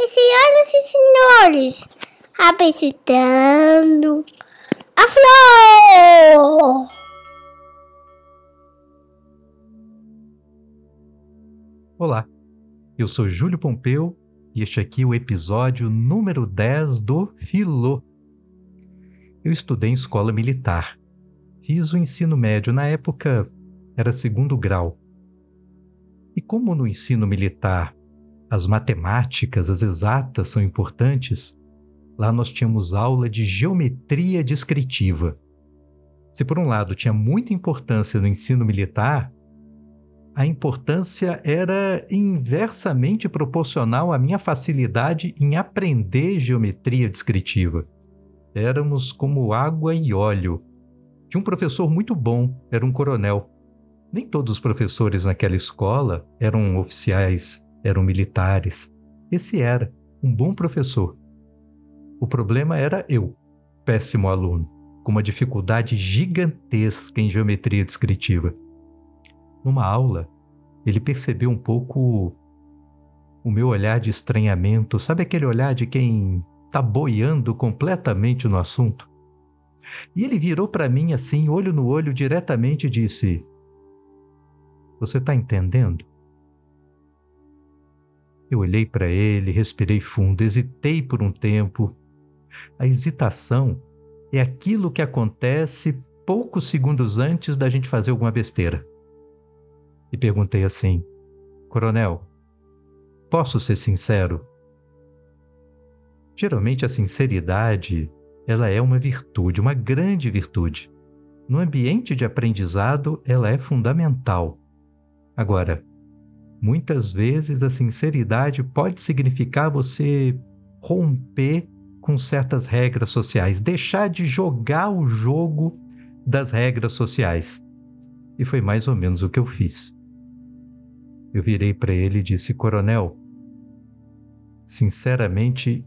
E senhoras e senhores, apresentando a flor! Olá, eu sou Júlio Pompeu e este aqui é o episódio número 10 do Filô. Eu estudei em escola militar. Fiz o ensino médio, na época era segundo grau. E como no ensino militar as matemáticas, as exatas são importantes, lá nós tínhamos aula de geometria descritiva. Se por um lado tinha muita importância no ensino militar, a importância era inversamente proporcional à minha facilidade em aprender geometria descritiva. Éramos como água e óleo. Tinha um professor muito bom, era um coronel. Nem todos os professores naquela escola eram oficiais, eram militares. Esse era um bom professor. O problema era eu, péssimo aluno, com uma dificuldade gigantesca em geometria descritiva. Numa aula, ele percebeu um pouco o meu olhar de estranhamento, sabe aquele olhar de quem está boiando completamente no assunto? E ele virou para mim assim, olho no olho, diretamente e disse: Você está entendendo? Eu olhei para ele, respirei fundo, hesitei por um tempo. A hesitação é aquilo que acontece poucos segundos antes da gente fazer alguma besteira. E perguntei assim: Coronel, posso ser sincero? Geralmente a sinceridade, ela é uma virtude, uma grande virtude. No ambiente de aprendizado, ela é fundamental. Agora, muitas vezes a sinceridade pode significar você romper com certas regras sociais, deixar de jogar o jogo das regras sociais. E foi mais ou menos o que eu fiz. Eu virei para ele e disse: Coronel, sinceramente,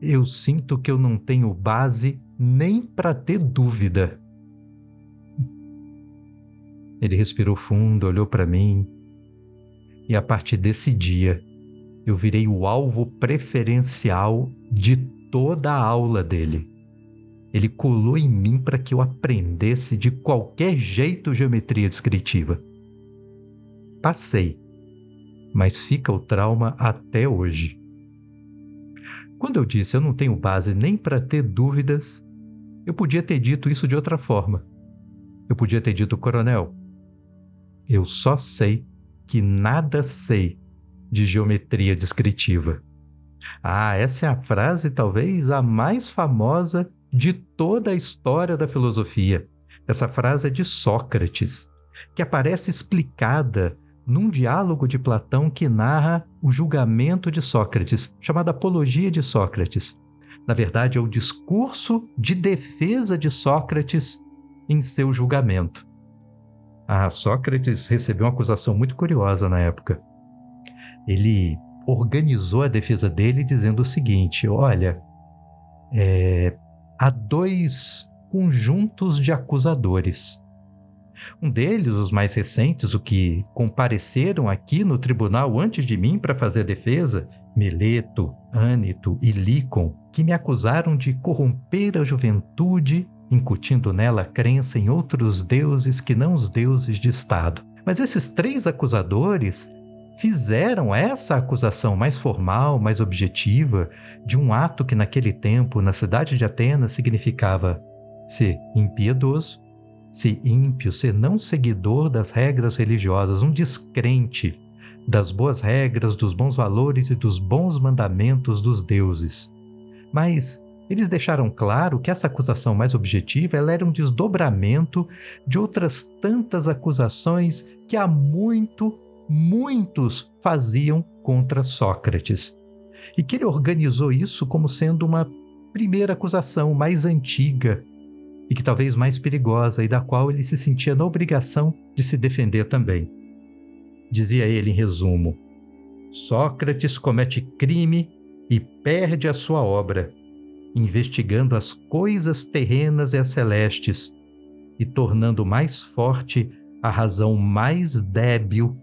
eu sinto que eu não tenho base nem para ter dúvida. Ele respirou fundo, olhou para mim, e a partir desse dia eu virei o alvo preferencial de toda a aula dele. Ele colou em mim para que eu aprendesse de qualquer jeito geometria descritiva. Passei, mas fica o trauma até hoje. Quando eu disse eu não tenho base nem para ter dúvidas, eu podia ter dito isso de outra forma. Eu podia ter dito, coronel, eu só sei que nada sei de geometria descritiva. Ah, essa é a frase talvez a mais famosa de toda a história da filosofia. Essa frase é de Sócrates, que aparece explicada num diálogo de Platão que narra o julgamento de Sócrates, chamado Apologia de Sócrates. Na verdade, é o discurso de defesa de Sócrates em seu julgamento. Ah, Sócrates recebeu uma acusação muito curiosa na época. Ele organizou a defesa dele dizendo o seguinte: olha, é, há dois conjuntos de acusadores. Um deles, os mais recentes, o que compareceram aqui no tribunal antes de mim para fazer a defesa, Meleto, Ânito e Lícon, que me acusaram de corromper a juventude, incutindo nela crença em outros deuses que não os deuses de Estado. Mas esses três acusadores fizeram essa acusação mais formal, mais objetiva, de um ato que naquele tempo, na cidade de Atenas, significava ser impiedoso, ser ímpio, ser não seguidor das regras religiosas, um descrente das boas regras, dos bons valores e dos bons mandamentos dos deuses. Mas eles deixaram claro que essa acusação mais objetiva ela era um desdobramento de outras tantas acusações que há muito, muitos faziam contra Sócrates. E que ele organizou isso como sendo uma primeira acusação mais antiga, e que talvez mais perigosa e da qual ele se sentia na obrigação de se defender também. Dizia ele em resumo: Sócrates comete crime e perde a sua obra, investigando as coisas terrenas e as celestes e tornando mais forte a razão mais débil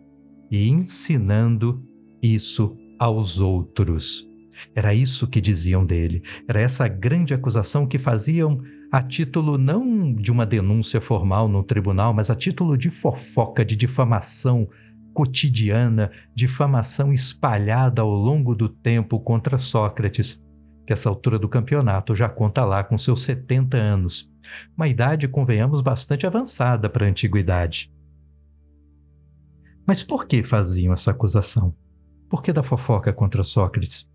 e ensinando isso aos outros. Era isso que diziam dele, era essa grande acusação que faziam a título não de uma denúncia formal no tribunal, mas a título de fofoca, de difamação cotidiana, difamação espalhada ao longo do tempo contra Sócrates, que essa altura do campeonato já conta lá com seus 70 anos, uma idade, convenhamos, bastante avançada para a antiguidade. Mas por que faziam essa acusação? Por que da fofoca contra Sócrates?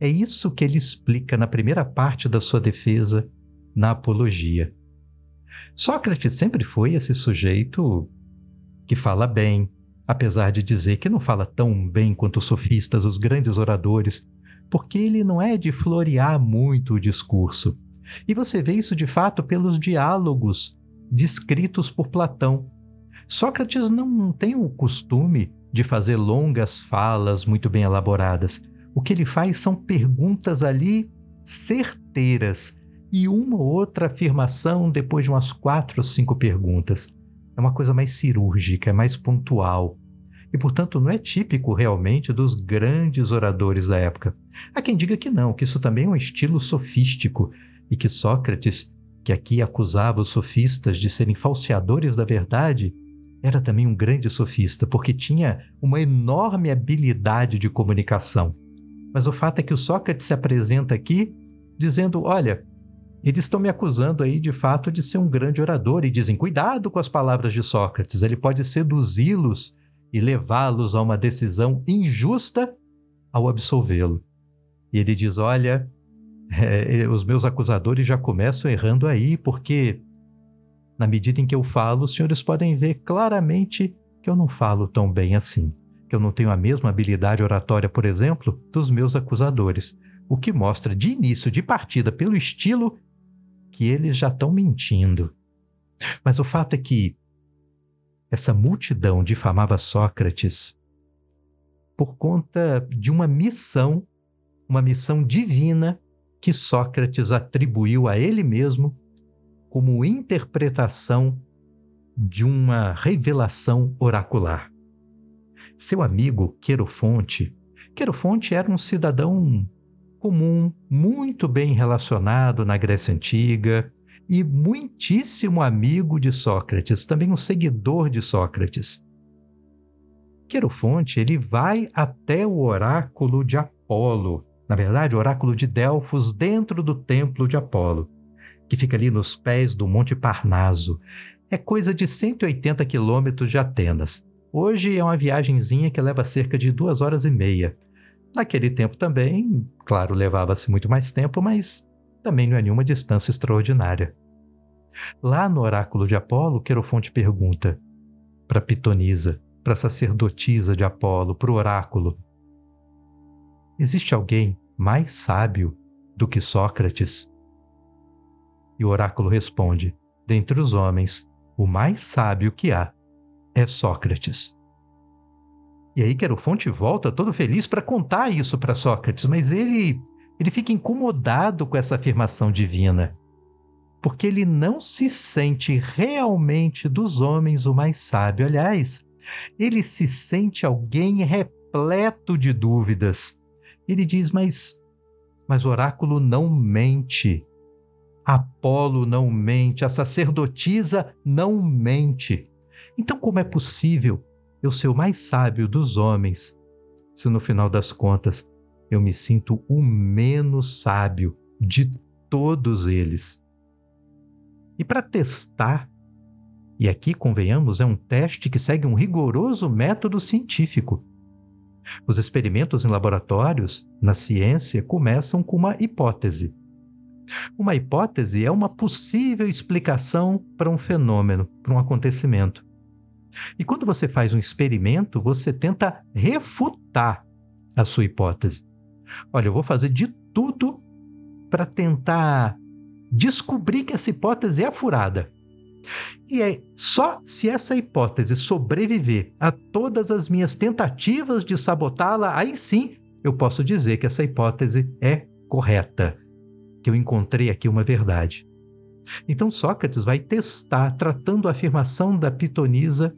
É isso que ele explica na primeira parte da sua defesa na apologia. Sócrates sempre foi esse sujeito que fala bem, apesar de dizer que não fala tão bem quanto os sofistas, os grandes oradores, porque ele não é de florear muito o discurso. E você vê isso de fato pelos diálogos descritos por Platão. Sócrates não tem o costume de fazer longas falas muito bem elaboradas. O que ele faz são perguntas ali certeiras e uma ou outra afirmação depois de umas quatro ou cinco perguntas. É uma coisa mais cirúrgica, é mais pontual. E, portanto, não é típico realmente dos grandes oradores da época. Há quem diga que não, que isso também é um estilo sofístico e que Sócrates, que aqui acusava os sofistas de serem falseadores da verdade, era também um grande sofista, porque tinha uma enorme habilidade de comunicação. Mas o fato é que o Sócrates se apresenta aqui dizendo: olha, eles estão me acusando aí de fato de ser um grande orador e dizem: cuidado com as palavras de Sócrates, ele pode seduzi-los e levá-los a uma decisão injusta ao absolvê-lo. E ele diz: olha, é, os meus acusadores já começam errando aí, porque na medida em que eu falo, os senhores podem ver claramente que eu não falo tão bem assim, que eu não tenho a mesma habilidade oratória, por exemplo, dos meus acusadores, o que mostra de início de partida pelo estilo que eles já estão mentindo. Mas o fato é que essa multidão difamava Sócrates por conta de uma missão, uma missão divina que Sócrates atribuiu a ele mesmo como interpretação de uma revelação oracular. Seu amigo Querofonte, Querofonte era um cidadão comum, muito bem relacionado na Grécia Antiga e muitíssimo amigo de Sócrates, também um seguidor de Sócrates. Querofonte ele vai até o oráculo de Apolo, na verdade, o oráculo de Delfos dentro do templo de Apolo, que fica ali nos pés do Monte Parnaso. É coisa de 180 quilômetros de Atenas. Hoje é uma viagemzinha que leva cerca de duas horas e meia. Naquele tempo também, claro, levava-se muito mais tempo, mas também não é nenhuma distância extraordinária. Lá no oráculo de Apolo, Querofonte pergunta para Pitonisa, para a sacerdotisa de Apolo, para o oráculo: Existe alguém mais sábio do que Sócrates? E o oráculo responde: Dentre os homens, o mais sábio que há é Sócrates. E aí Querofonte volta todo feliz para contar isso para Sócrates, mas ele ele fica incomodado com essa afirmação divina, porque ele não se sente realmente dos homens o mais sábio. Aliás, ele se sente alguém repleto de dúvidas. Ele diz: "Mas mas o oráculo não mente. Apolo não mente, a sacerdotisa não mente. Então como é possível eu ser o mais sábio dos homens, se no final das contas eu me sinto o menos sábio de todos eles. E para testar, e aqui convenhamos, é um teste que segue um rigoroso método científico. Os experimentos em laboratórios, na ciência, começam com uma hipótese. Uma hipótese é uma possível explicação para um fenômeno, para um acontecimento. E quando você faz um experimento, você tenta refutar a sua hipótese. Olha, eu vou fazer de tudo para tentar descobrir que essa hipótese é furada. E é só se essa hipótese sobreviver a todas as minhas tentativas de sabotá-la, aí sim eu posso dizer que essa hipótese é correta, que eu encontrei aqui uma verdade. Então Sócrates vai testar, tratando a afirmação da pitonisa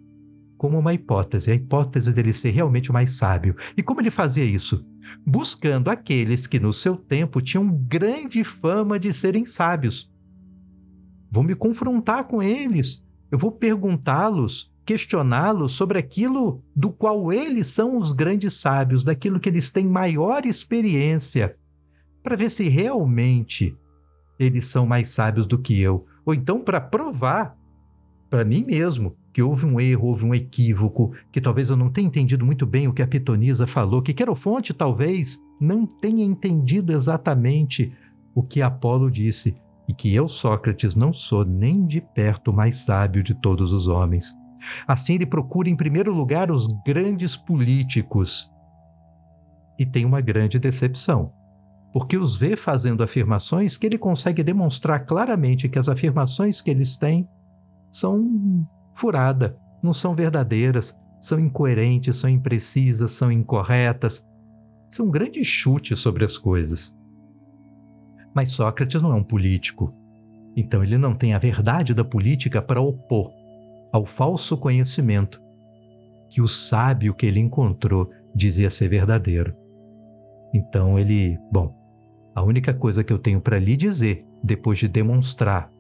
como uma hipótese, a hipótese dele ser realmente o mais sábio. E como ele fazia isso? Buscando aqueles que no seu tempo tinham grande fama de serem sábios. Vou me confrontar com eles, eu vou perguntá-los, questioná-los sobre aquilo do qual eles são os grandes sábios, daquilo que eles têm maior experiência, para ver se realmente eles são mais sábios do que eu, ou então para provar para mim mesmo que houve um erro, houve um equívoco, que talvez eu não tenha entendido muito bem o que a Pitonisa falou, que Querofonte talvez não tenha entendido exatamente o que Apolo disse, e que eu, Sócrates, não sou nem de perto o mais sábio de todos os homens. Assim, ele procura, em primeiro lugar, os grandes políticos. E tem uma grande decepção, porque os vê fazendo afirmações que ele consegue demonstrar claramente que as afirmações que eles têm são furada, não são verdadeiras, são incoerentes, são imprecisas, são incorretas. São um grande chute sobre as coisas. Mas Sócrates não é um político. Então ele não tem a verdade da política para opor ao falso conhecimento que o sábio que ele encontrou dizia ser verdadeiro. Então ele, bom, a única coisa que eu tenho para lhe dizer, depois de demonstrar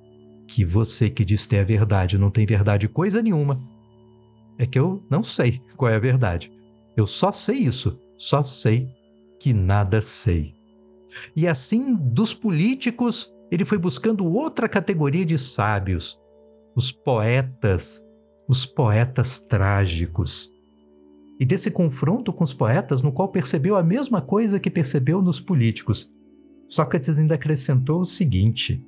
que você que diz ter a verdade não tem verdade coisa nenhuma, é que eu não sei qual é a verdade. Eu só sei isso, só sei que nada sei. E assim, dos políticos, ele foi buscando outra categoria de sábios, os poetas, os poetas trágicos. E desse confronto com os poetas, no qual percebeu a mesma coisa que percebeu nos políticos, Sócrates ainda acrescentou o seguinte: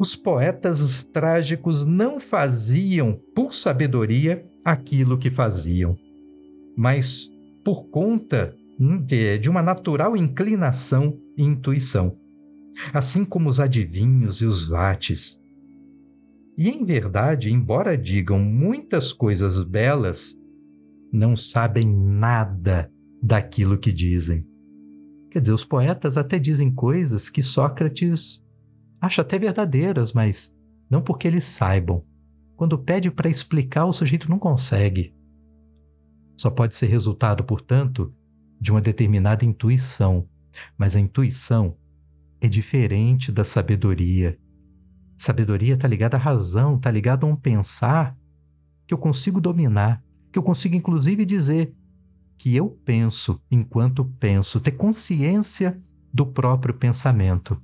os poetas trágicos não faziam por sabedoria aquilo que faziam, mas por conta de, de uma natural inclinação e intuição, assim como os adivinhos e os vates. E em verdade, embora digam muitas coisas belas, não sabem nada daquilo que dizem. Quer dizer, os poetas até dizem coisas que Sócrates acha até verdadeiras, mas não porque eles saibam. Quando pede para explicar, o sujeito não consegue. Só pode ser resultado, portanto, de uma determinada intuição, mas a intuição é diferente da sabedoria. Sabedoria está ligada à razão, está ligada a um pensar que eu consigo dominar, que eu consigo inclusive dizer que eu penso enquanto penso, ter consciência do próprio pensamento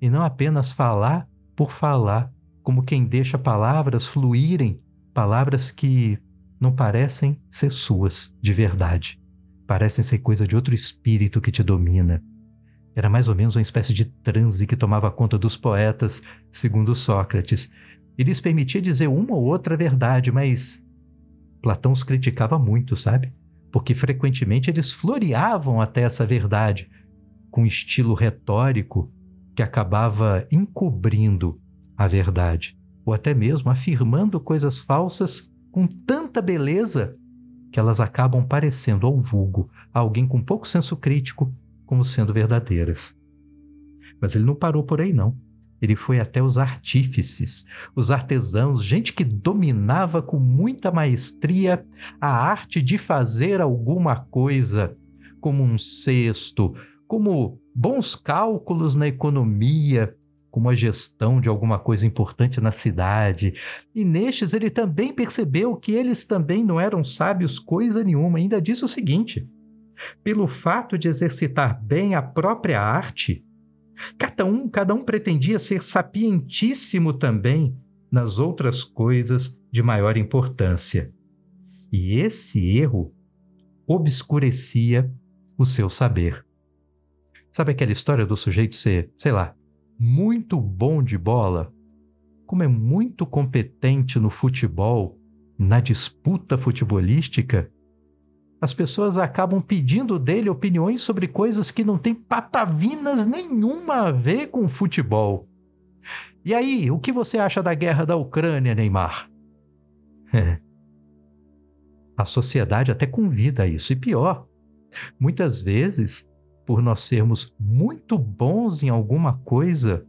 e não apenas falar por falar, como quem deixa palavras fluírem, palavras que não parecem ser suas de verdade, parecem ser coisa de outro espírito que te domina. Era mais ou menos uma espécie de transe que tomava conta dos poetas, segundo Sócrates. E lhes permitia dizer uma ou outra verdade, mas Platão os criticava muito, sabe? Porque frequentemente eles floreavam até essa verdade, com estilo retórico, que acabava encobrindo a verdade, ou até mesmo afirmando coisas falsas com tanta beleza que elas acabam parecendo ao vulgo, a alguém com pouco senso crítico, como sendo verdadeiras. Mas ele não parou por aí, não. Ele foi até os artífices, os artesãos, gente que dominava com muita maestria a arte de fazer alguma coisa, como um cesto, como bons cálculos na economia, como a gestão de alguma coisa importante na cidade. E nestes ele também percebeu que eles também não eram sábios coisa nenhuma. Ainda disse o seguinte: pelo fato de exercitar bem a própria arte, cada um, cada um pretendia ser sapientíssimo também nas outras coisas de maior importância. E esse erro obscurecia o seu saber. Sabe aquela história do sujeito ser, sei lá, muito bom de bola? Como é muito competente no futebol, na disputa futebolística, as pessoas acabam pedindo dele opiniões sobre coisas que não têm patavinas nenhuma a ver com futebol. E aí, o que você acha da guerra da Ucrânia, Neymar? A sociedade até convida a isso. E pior, muitas vezes por nós sermos muito bons em alguma coisa,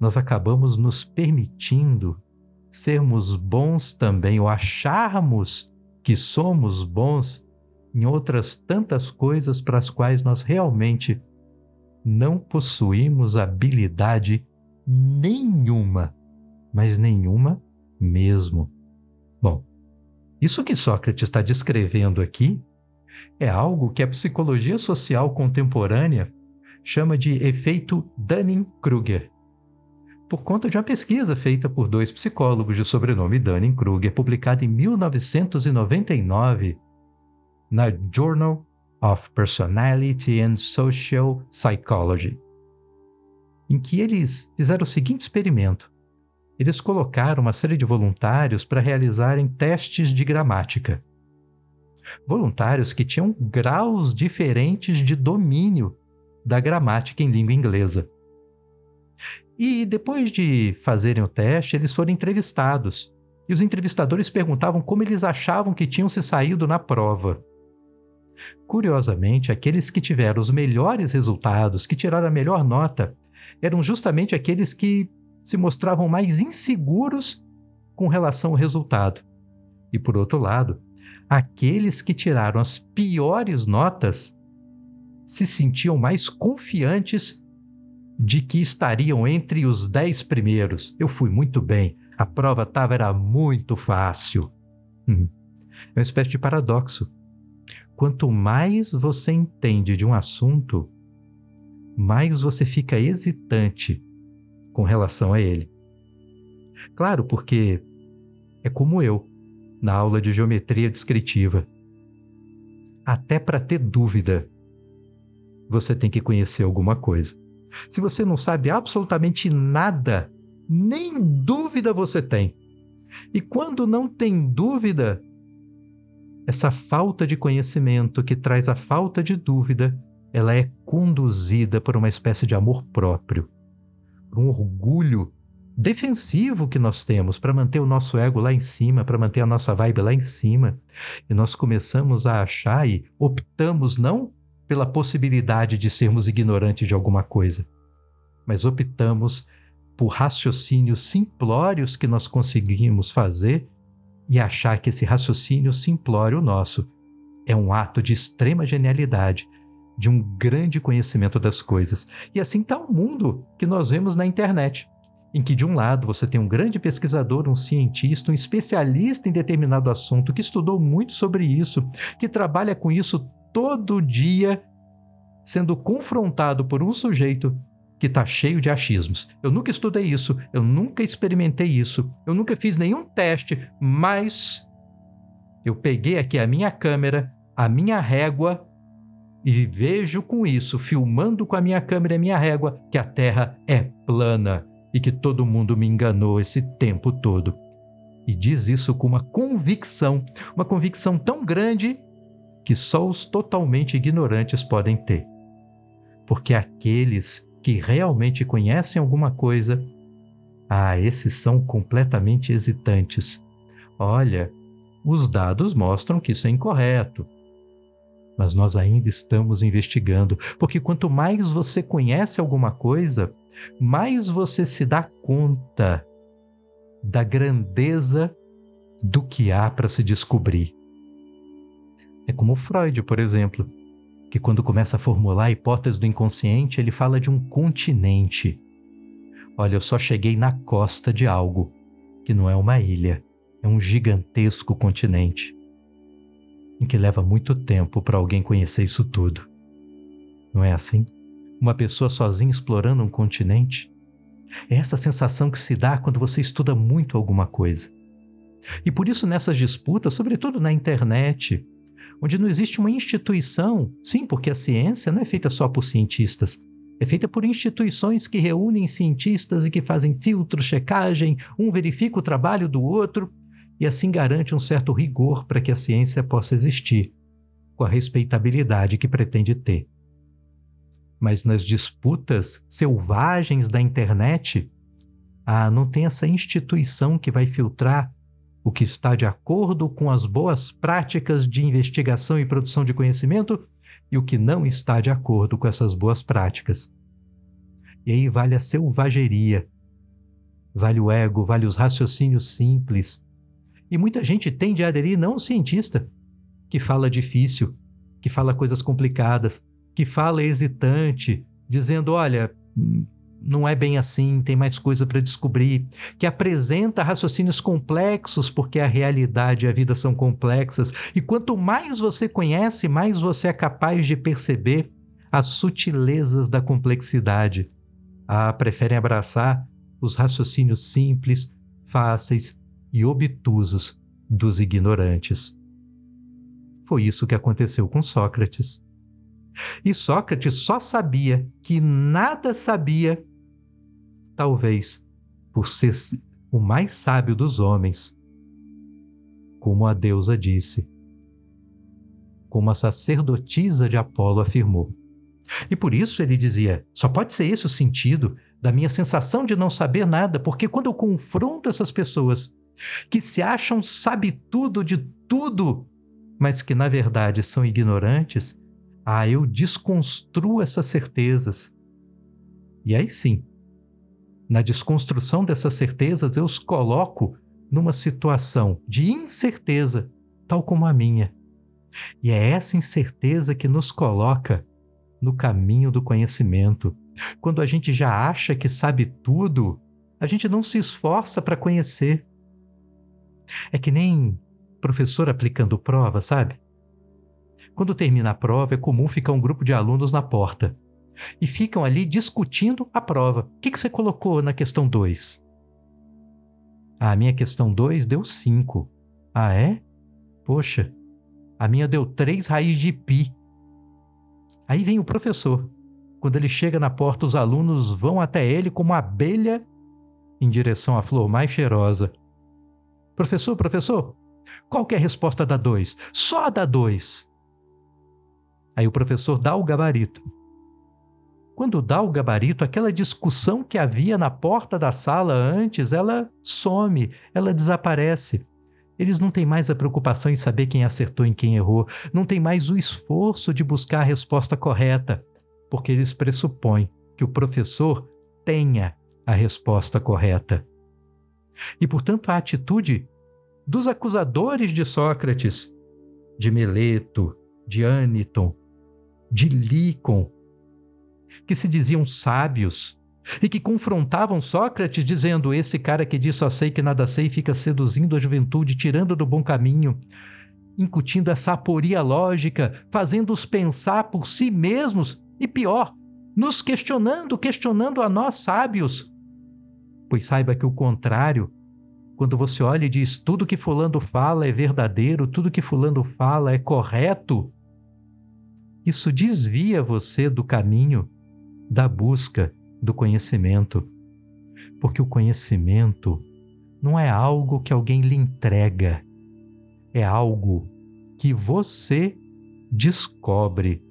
nós acabamos nos permitindo sermos bons também, ou acharmos que somos bons em outras tantas coisas para as quais nós realmente não possuímos habilidade nenhuma, mas nenhuma mesmo. Bom, isso que Sócrates está descrevendo aqui é algo que a psicologia social contemporânea chama de efeito Dunning-Kruger, por conta de uma pesquisa feita por dois psicólogos de sobrenome Dunning-Kruger, publicada em 1999 na Journal of Personality and Social Psychology, em que eles fizeram o seguinte experimento. Eles colocaram uma série de voluntários para realizarem testes de gramática. Voluntários que tinham graus diferentes de domínio da gramática em língua inglesa. E depois de fazerem o teste, eles foram entrevistados. E os entrevistadores perguntavam como eles achavam que tinham se saído na prova. Curiosamente, aqueles que tiveram os melhores resultados, que tiraram a melhor nota, eram justamente aqueles que se mostravam mais inseguros com relação ao resultado. E por outro lado, aqueles que tiraram as piores notas se sentiam mais confiantes de que estariam entre os dez primeiros. Eu fui muito bem, a prova estava era muito fácil. Hum. É uma espécie de paradoxo. Quanto mais você entende de um assunto, mais você fica hesitante com relação a ele. Claro, porque é como eu, na aula de geometria descritiva. Até para ter dúvida, você tem que conhecer alguma coisa. Se você não sabe absolutamente nada, nem dúvida você tem. E quando não tem dúvida, essa falta de conhecimento que traz a falta de dúvida, ela é conduzida por uma espécie de amor próprio, por um orgulho defensivo que nós temos para manter o nosso ego lá em cima, para manter a nossa vibe lá em cima. E nós começamos a achar e optamos não pela possibilidade de sermos ignorantes de alguma coisa, mas optamos por raciocínios simplórios que nós conseguimos fazer e achar que esse raciocínio simplório nosso é um ato de extrema genialidade, de um grande conhecimento das coisas. E assim está o mundo que nós vemos na internet, em que de um lado você tem um grande pesquisador, um cientista, um especialista em determinado assunto que estudou muito sobre isso, que trabalha com isso todo dia, sendo confrontado por um sujeito que está cheio de achismos. Eu nunca estudei isso, eu nunca experimentei isso, eu nunca fiz nenhum teste, mas eu peguei aqui a minha câmera, a minha régua e vejo com isso, filmando com a minha câmera e a minha régua, que a Terra é plana e que todo mundo me enganou esse tempo todo. E diz isso com uma convicção, uma convicção tão grande que só os totalmente ignorantes podem ter. Porque aqueles que realmente conhecem alguma coisa, ah, esses são completamente hesitantes. Olha, os dados mostram que isso é incorreto. Mas nós ainda estamos investigando, porque quanto mais você conhece alguma coisa, mais você se dá conta da grandeza do que há para se descobrir. É como Freud, por exemplo que quando começa a formular a hipótese do inconsciente, ele fala de um continente. Olha, eu só cheguei na costa de algo, que não é uma ilha, é um gigantesco continente, em que leva muito tempo para alguém conhecer isso tudo. Não é assim? Uma pessoa sozinha explorando um continente? É essa sensação que se dá quando você estuda muito alguma coisa. E por isso, nessas disputas, sobretudo na internet, onde não existe uma instituição. Sim, porque a ciência não é feita só por cientistas. É feita por instituições que reúnem cientistas e que fazem filtro, checagem, um verifica o trabalho do outro e assim garante um certo rigor para que a ciência possa existir, com a respeitabilidade que pretende ter. Mas nas disputas selvagens da internet, ah, não tem essa instituição que vai filtrar o que está de acordo com as boas práticas de investigação e produção de conhecimento e o que não está de acordo com essas boas práticas. E aí vale a selvageria, vale o ego, vale os raciocínios simples. E muita gente tende a aderir não ao cientista, que fala difícil, que fala coisas complicadas, que fala hesitante, dizendo: olha, não é bem assim, tem mais coisa para descobrir, que apresenta raciocínios complexos, porque a realidade e a vida são complexas, e quanto mais você conhece, mais você é capaz de perceber as sutilezas da complexidade. Ah, preferem abraçar os raciocínios simples, fáceis e obtusos dos ignorantes. Foi isso que aconteceu com Sócrates. E Sócrates só sabia que nada sabia talvez por ser o mais sábio dos homens, como a deusa disse, como a sacerdotisa de Apolo afirmou. E por isso ele dizia: só pode ser esse o sentido da minha sensação de não saber nada, porque quando eu confronto essas pessoas que se acham sabe tudo de tudo, mas que na verdade são ignorantes, ah, eu desconstruo essas certezas. E aí sim, na desconstrução dessas certezas, eu os coloco numa situação de incerteza, tal como a minha. E é essa incerteza que nos coloca no caminho do conhecimento. Quando a gente já acha que sabe tudo, a gente não se esforça para conhecer. É que nem professor aplicando prova, sabe? Quando termina a prova, é comum ficar um grupo de alunos na porta e ficam ali discutindo a prova. O que, que você colocou na questão 2? Ah, a minha questão 2 deu 5. Ah, é? Poxa, a minha deu 3 raiz de pi. Aí vem o professor. Quando ele chega na porta, os alunos vão até ele como abelha em direção à flor mais cheirosa. Professor, professor, qual que é a resposta da 2? Só a da 2. Aí o professor dá o gabarito. Quando dá o gabarito, aquela discussão que havia na porta da sala antes, ela some, ela desaparece. Eles não têm mais a preocupação em saber quem acertou e quem errou, não tem mais o esforço de buscar a resposta correta, porque eles pressupõem que o professor tenha a resposta correta. E, portanto, a atitude dos acusadores de Sócrates, de Meleto, de Aniton, de Lícon, que se diziam sábios e que confrontavam Sócrates, dizendo: Esse cara que diz só sei que nada sei fica seduzindo a juventude, tirando do bom caminho, incutindo essa aporia lógica, fazendo-os pensar por si mesmos e pior, nos questionando, questionando a nós sábios. Pois saiba que o contrário, quando você olha e diz tudo que Fulano fala é verdadeiro, tudo que Fulano fala é correto, isso desvia você do caminho da busca do conhecimento. Porque o conhecimento não é algo que alguém lhe entrega, é algo que você descobre.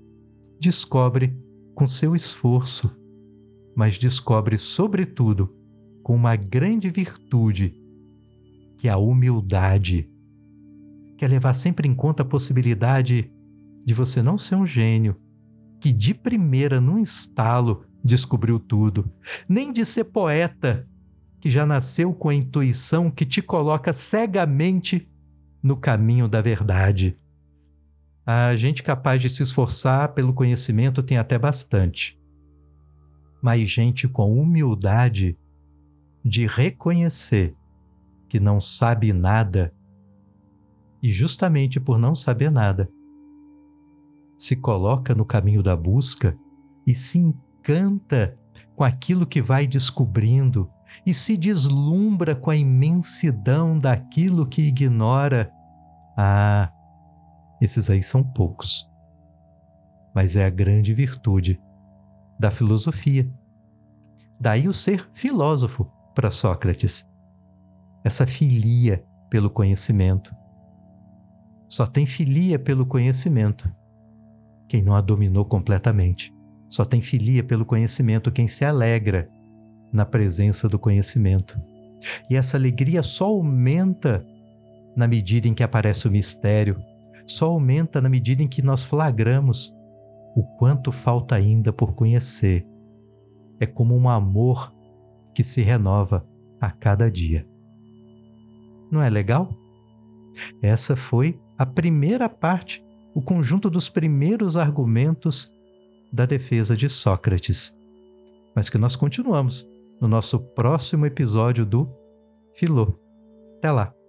Descobre com seu esforço, mas descobre, sobretudo, com uma grande virtude, que é a humildade, que é levar sempre em conta a possibilidade de você não ser um gênio, que de primeira, num estalo, descobriu tudo, nem de ser poeta, que já nasceu com a intuição que te coloca cegamente no caminho da verdade. A gente capaz de se esforçar pelo conhecimento tem até bastante. Mas gente com humildade de reconhecer que não sabe nada e justamente por não saber nada, se coloca no caminho da busca e se encanta com aquilo que vai descobrindo e se deslumbra com a imensidão daquilo que ignora. Ah, esses aí são poucos. Mas é a grande virtude da filosofia. Daí o ser filósofo para Sócrates. Essa filia pelo conhecimento. Só tem filia pelo conhecimento quem não a dominou completamente. Só tem filia pelo conhecimento quem se alegra na presença do conhecimento. E essa alegria só aumenta na medida em que aparece o mistério, só aumenta na medida em que nós flagramos o quanto falta ainda por conhecer. É como um amor que se renova a cada dia. Não é legal? Essa foi a primeira parte, o conjunto dos primeiros argumentos da defesa de Sócrates. Mas que nós continuamos no nosso próximo episódio do Filô. Até lá!